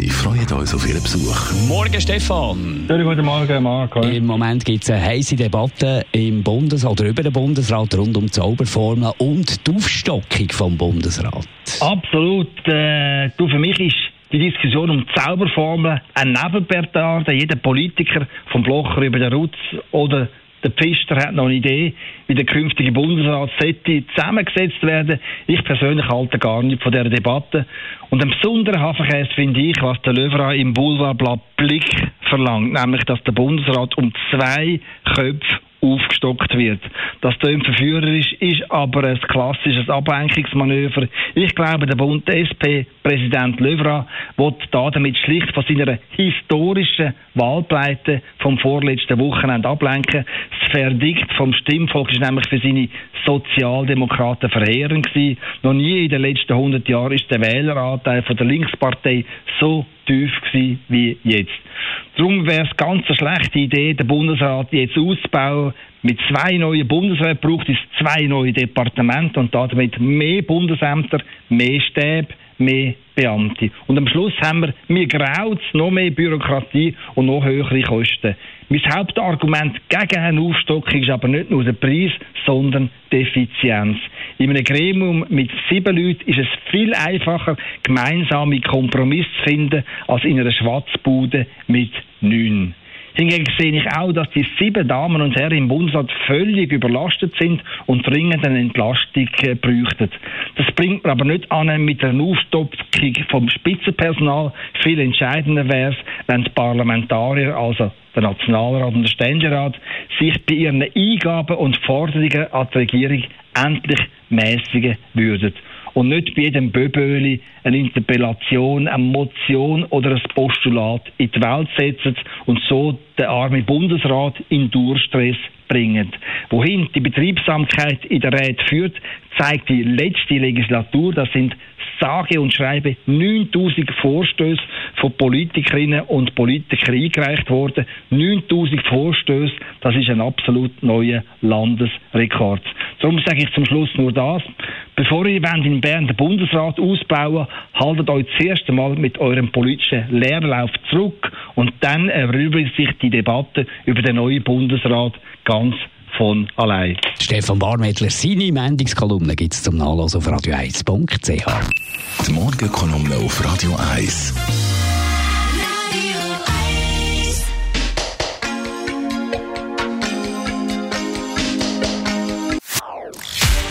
Wir freuen uns auf Ihren Besuch. Morgen, Stefan. Schönen guten Morgen, Marco. Im Moment gibt es eine heiße Debatte im Bundes- oder über den Bundesrat rund um die Zauberformel und die Aufstockung vom Bundesrat. Absolut. Äh, du, für mich ist die Diskussion um die Zauberformel ein Nebenpertade. Jeder Politiker, vom Blocher über den Rutz oder der Pfister hat noch eine Idee, wie der künftige Bundesrat sollte zusammengesetzt werden. Ich persönlich halte gar nicht von dieser Debatte. Und ein besonderer Hafenkäse finde ich, was der Löwra im Boulevardblatt Blick verlangt, nämlich, dass der Bundesrat um zwei Köpfe aufgestockt wird. Das klingt verführerisch, ist aber ein klassisches Ablenkungsmanöver. Ich glaube, der Bund SP-Präsident Löwra wird da damit schlicht von seiner historischen Wahlpleite vom vorletzten Wochenende ablenken. Das Verdikt vom Stimmvolk ist nämlich für seine Sozialdemokraten verheerend gewesen. Noch nie in den letzten 100 Jahren ist der Wähleranteil von der Linkspartei so tief gewesen wie jetzt. Darum wäre es ganz eine schlechte Idee, den Bundesrat jetzt auszubauen. Mit zwei neuen Bundesräten braucht es zwei neue Departemente und damit mehr Bundesämter, mehr Stäbe, mehr Beamte. Und am Schluss haben wir, mir graut noch mehr Bürokratie und noch höhere Kosten. Mein Hauptargument gegen eine Aufstockung ist aber nicht nur der Preis, sondern die Effizienz. In einem Gremium mit sieben Leuten ist es viel einfacher, gemeinsame Kompromisse zu finden, als in einer Schwarzbude mit neun. Hingegen sehe ich auch, dass die sieben Damen und Herren im Bundesrat völlig überlastet sind und dringend eine Entlastung äh, bräuchten. Das bringt man aber nicht an mit einer Aufstockung vom Spitzenpersonal. Viel entscheidender wäre es, wenn die Parlamentarier, also der Nationalrat und der Ständerat, sich bei ihren Eingaben und Forderungen an die Regierung endlich mäßigen würden und nicht bei jedem Böböli eine Interpellation, eine Motion oder ein Postulat in die Welt setzen und so den armen Bundesrat in Durstress bringen. Wohin die Betriebsamkeit in der Rät führt, zeigt die letzte Legislatur. Das sind sage und schreibe 9000 Vorstöße von Politikerinnen und Politikern eingereicht worden. 9000 Vorstöße, das ist ein absolut neuer Landesrekord. Darum sage ich zum Schluss nur das. Bevor ihr in Bern den Bundesrat ausbauen haltet euch zuerst einmal mit eurem politischen Leerlauf zurück und dann erübrigt sich die Debatte über den neuen Bundesrat ganz von allein. Stefan Barmettler, seine Mendungskolumne gibt es zum Nachlassen auf radio1.ch. Die Morgenkolumne auf Radio 1.